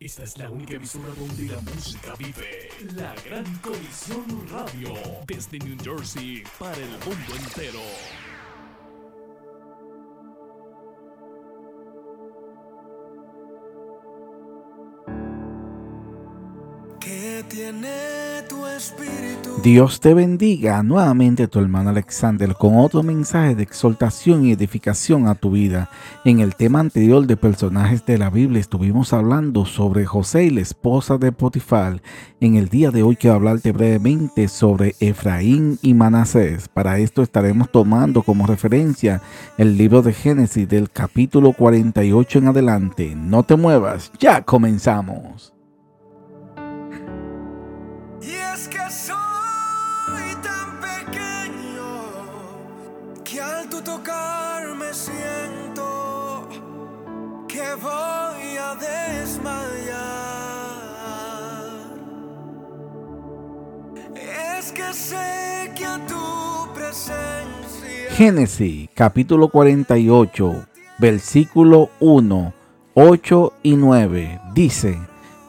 Esta es la única emisora donde la música vive. La Gran Colisión Radio. Desde New Jersey para el mundo entero. tiene tu espíritu. Dios te bendiga nuevamente tu hermano Alexander con otro mensaje de exaltación y edificación a tu vida. En el tema anterior de personajes de la Biblia estuvimos hablando sobre José y la esposa de Potifar. En el día de hoy quiero hablarte brevemente sobre Efraín y Manasés. Para esto estaremos tomando como referencia el libro de Génesis del capítulo 48 en adelante. No te muevas, ya comenzamos. Voy a desmayar. Es que sé que a tu presencia. Génesis capítulo 48, versículo 1, 8 y 9 dice,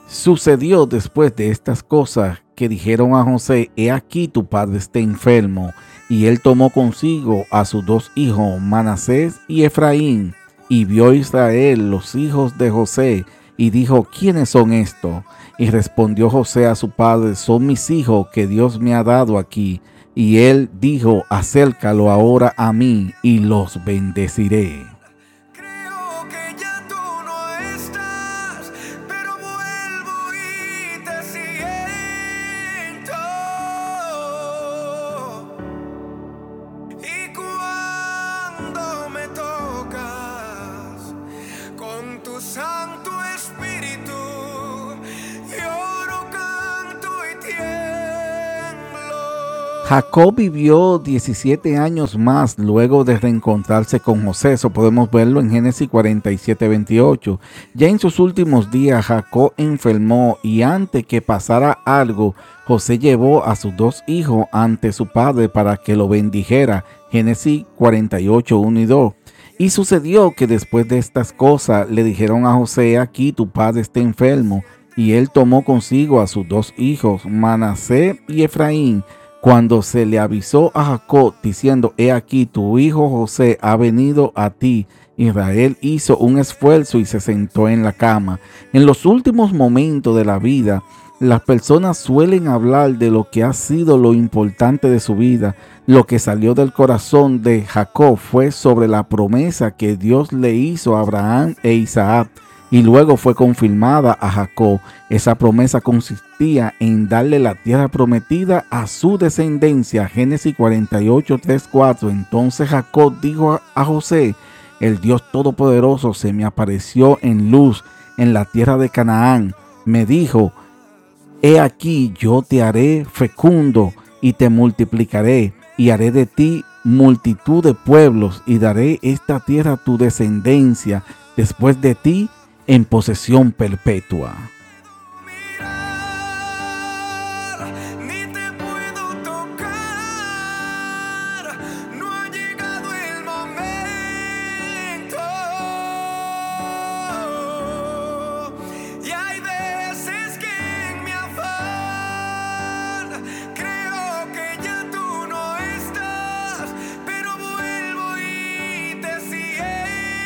sucedió después de estas cosas dijeron a José, he aquí tu padre está enfermo, y él tomó consigo a sus dos hijos, Manasés y Efraín, y vio Israel los hijos de José y dijo, ¿quiénes son estos? Y respondió José a su padre, son mis hijos que Dios me ha dado aquí. Y él dijo, acércalo ahora a mí y los bendeciré. Jacob vivió 17 años más luego de reencontrarse con José. Eso podemos verlo en Génesis 47, 28. Ya en sus últimos días Jacob enfermó y antes que pasara algo, José llevó a sus dos hijos ante su padre para que lo bendijera. Génesis 48, 1 y 2. Y sucedió que después de estas cosas le dijeron a José, aquí tu padre está enfermo. Y él tomó consigo a sus dos hijos, Manasé y Efraín, cuando se le avisó a Jacob diciendo, he aquí tu hijo José ha venido a ti, Israel hizo un esfuerzo y se sentó en la cama. En los últimos momentos de la vida, las personas suelen hablar de lo que ha sido lo importante de su vida. Lo que salió del corazón de Jacob fue sobre la promesa que Dios le hizo a Abraham e Isaac y luego fue confirmada a Jacob. Esa promesa consistía en darle la tierra prometida a su descendencia. Génesis 48, 3, 4. Entonces Jacob dijo a José, el Dios Todopoderoso se me apareció en luz en la tierra de Canaán. Me dijo, he aquí yo te haré fecundo y te multiplicaré y haré de ti multitud de pueblos y daré esta tierra a tu descendencia. Después de ti en posesión perpetua.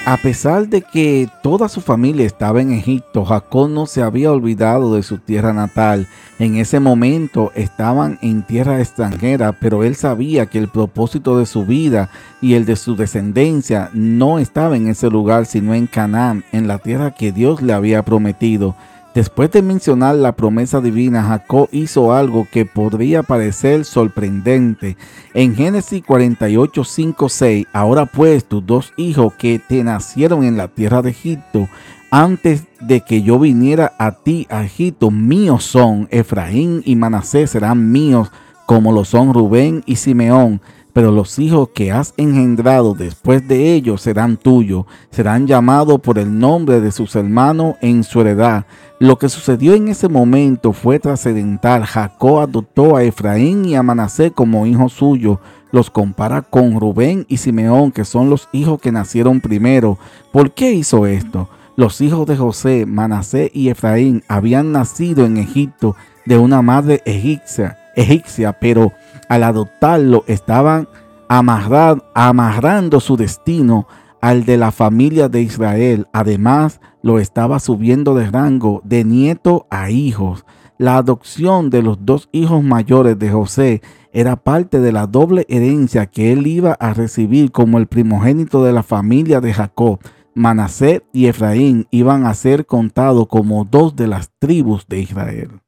A pesar de que toda su familia estaba en Egipto, Jacob no se había olvidado de su tierra natal. En ese momento estaban en tierra extranjera, pero él sabía que el propósito de su vida y el de su descendencia no estaba en ese lugar, sino en Canaán, en la tierra que Dios le había prometido. Después de mencionar la promesa divina, Jacob hizo algo que podría parecer sorprendente. En Génesis 48, 5, 6, ahora pues tus dos hijos que te nacieron en la tierra de Egipto, antes de que yo viniera a ti a Egipto, míos son, Efraín y Manasés serán míos, como lo son Rubén y Simeón pero los hijos que has engendrado después de ellos serán tuyos, serán llamados por el nombre de sus hermanos en su heredad. Lo que sucedió en ese momento fue trascendental. Jacob adoptó a Efraín y a Manasé como hijos suyos. Los compara con Rubén y Simeón, que son los hijos que nacieron primero. ¿Por qué hizo esto? Los hijos de José, Manasé y Efraín habían nacido en Egipto de una madre egipcia, egipcia pero al adoptarlo estaban amarrando su destino al de la familia de Israel. Además, lo estaba subiendo de rango de nieto a hijos. La adopción de los dos hijos mayores de José era parte de la doble herencia que él iba a recibir como el primogénito de la familia de Jacob. Manasé y Efraín iban a ser contados como dos de las tribus de Israel.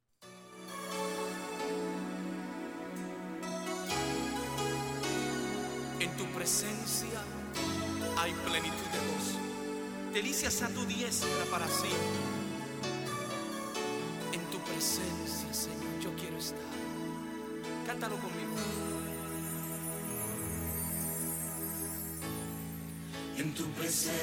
Presencia hay plenitud de gozo. Delicias a tu diestra para siempre. En tu presencia, Señor, yo quiero estar. Cántalo conmigo. En tu presencia.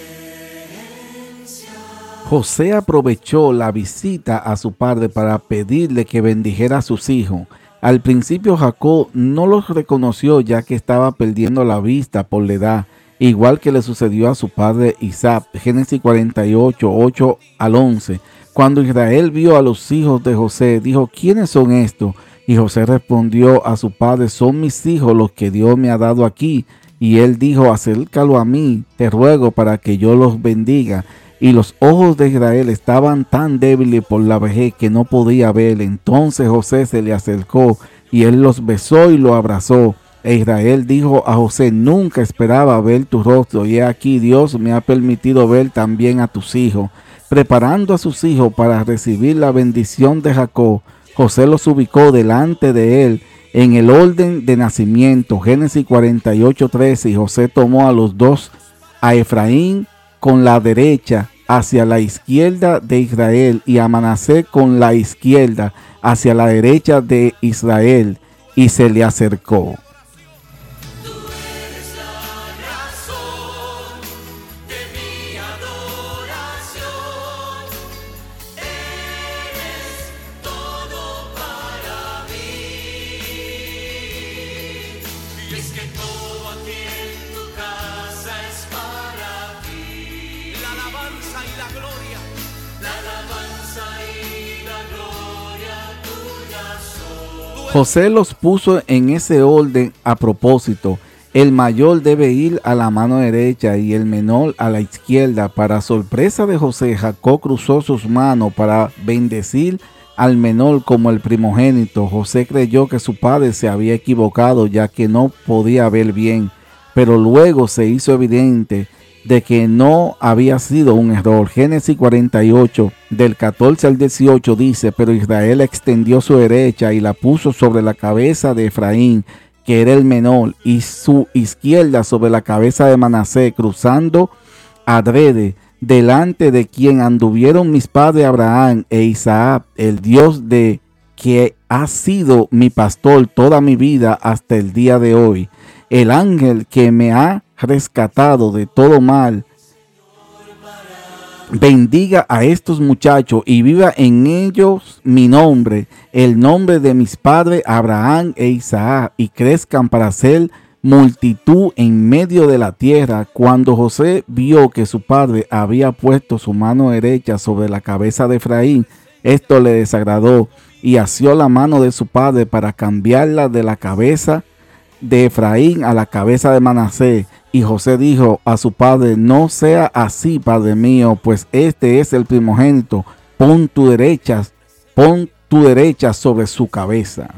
José aprovechó la visita a su padre para pedirle que bendijera a sus hijos. Al principio Jacob no los reconoció ya que estaba perdiendo la vista por la edad, igual que le sucedió a su padre Isaac. Génesis 48, 8 al 11. Cuando Israel vio a los hijos de José, dijo, ¿quiénes son estos? Y José respondió a su padre, son mis hijos los que Dios me ha dado aquí. Y él dijo, acércalo a mí, te ruego para que yo los bendiga. Y los ojos de Israel estaban tan débiles por la vejez que no podía ver. Entonces José se le acercó y él los besó y lo abrazó. E Israel dijo a José, nunca esperaba ver tu rostro, y aquí Dios me ha permitido ver también a tus hijos. Preparando a sus hijos para recibir la bendición de Jacob, José los ubicó delante de él en el orden de nacimiento. Génesis 48, 13. Y José tomó a los dos, a Efraín con la derecha hacia la izquierda de Israel y a con la izquierda hacia la derecha de Israel y se le acercó. José los puso en ese orden a propósito. El mayor debe ir a la mano derecha y el menor a la izquierda. Para sorpresa de José, Jacob cruzó sus manos para bendecir al menor como el primogénito. José creyó que su padre se había equivocado ya que no podía ver bien, pero luego se hizo evidente de que no había sido un error. Génesis 48, del 14 al 18 dice, pero Israel extendió su derecha y la puso sobre la cabeza de Efraín, que era el menor, y su izquierda sobre la cabeza de Manasé, cruzando adrede, delante de quien anduvieron mis padres Abraham e Isaac, el Dios de que ha sido mi pastor toda mi vida hasta el día de hoy, el ángel que me ha rescatado de todo mal, bendiga a estos muchachos y viva en ellos mi nombre, el nombre de mis padres Abraham e Isaac, y crezcan para ser multitud en medio de la tierra. Cuando José vio que su padre había puesto su mano derecha sobre la cabeza de Efraín, esto le desagradó y asió la mano de su padre para cambiarla de la cabeza de Efraín a la cabeza de Manasés. Y José dijo a su padre, no sea así, padre mío, pues este es el primogénito. Pon tu derecha, pon tu derecha sobre su cabeza.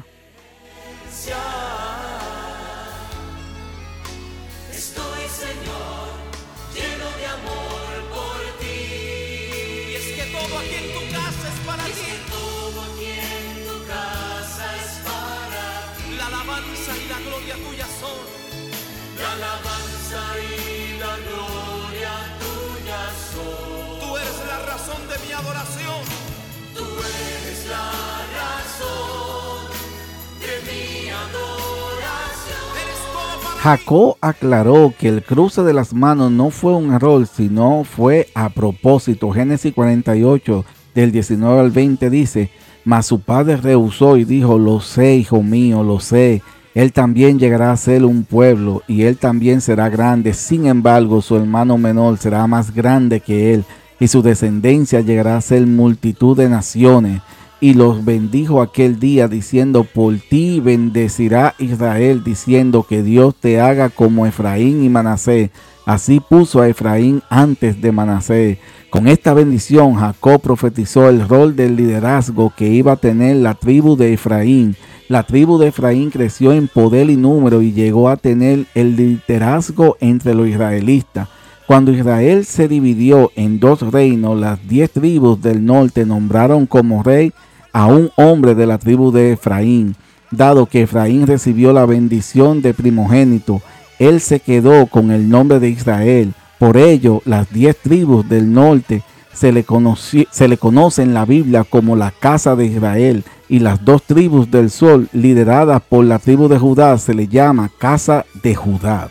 Tú eres la razón de mi adoración. Tú eres la razón de mi adoración. Jacob aclaró que el cruce de las manos no fue un error, sino fue a propósito. Génesis 48, del 19 al 20 dice, mas su padre rehusó y dijo, lo sé, hijo mío, lo sé. Él también llegará a ser un pueblo y él también será grande. Sin embargo, su hermano menor será más grande que él. y su descendencia llegará a ser multitud de naciones. Y los bendijo aquel día diciendo, por ti bendecirá Israel, diciendo que Dios te haga como Efraín y Manasés. Así puso a Efraín antes de Manasés. Con esta bendición Jacob profetizó el rol del liderazgo que iba a tener la tribu de Efraín. La tribu de Efraín creció en poder y número y llegó a tener el liderazgo entre los israelitas. Cuando Israel se dividió en dos reinos, las diez tribus del norte nombraron como rey a un hombre de la tribu de Efraín. Dado que Efraín recibió la bendición de primogénito, él se quedó con el nombre de Israel. Por ello, las diez tribus del norte se le, se le conoce en la Biblia como la casa de Israel y las dos tribus del sol lideradas por la tribu de Judá se le llama casa de Judá.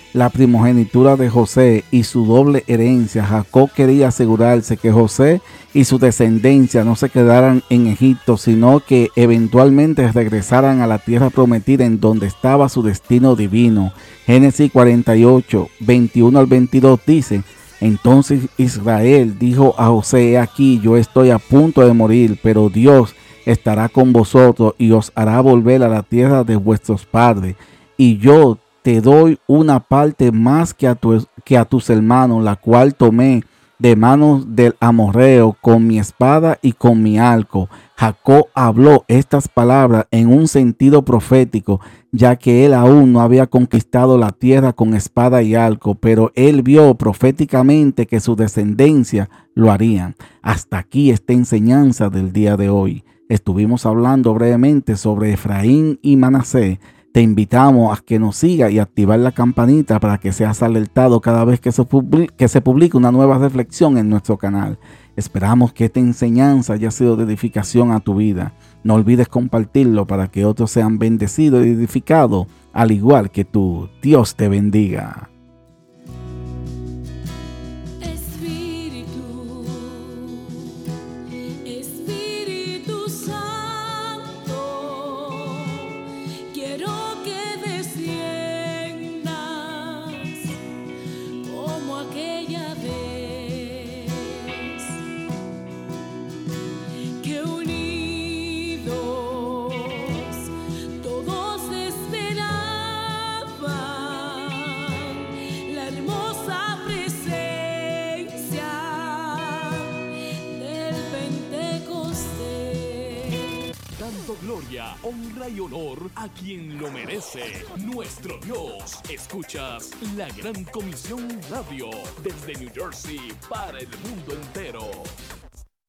la primogenitura de José y su doble herencia. Jacob quería asegurarse que José y su descendencia no se quedaran en Egipto, sino que eventualmente regresaran a la tierra prometida en donde estaba su destino divino. Génesis 48, 21 al 22 dice, entonces Israel dijo a José, aquí yo estoy a punto de morir, pero Dios estará con vosotros y os hará volver a la tierra de vuestros padres. Y yo te doy una parte más que a, que a tus hermanos, la cual tomé de manos del amorreo con mi espada y con mi arco. Jacob habló estas palabras en un sentido profético, ya que él aún no había conquistado la tierra con espada y arco, pero él vio proféticamente que su descendencia lo harían. Hasta aquí esta enseñanza del día de hoy. Estuvimos hablando brevemente sobre Efraín y Manasé te invitamos a que nos siga y activar la campanita para que seas alertado cada vez que se publique una nueva reflexión en nuestro canal. Esperamos que esta enseñanza haya sido de edificación a tu vida. No olvides compartirlo para que otros sean bendecidos y edificados, al igual que tú. Dios te bendiga. Honra y honor a quien lo merece, nuestro Dios. Escuchas la Gran Comisión Radio desde New Jersey para el mundo entero.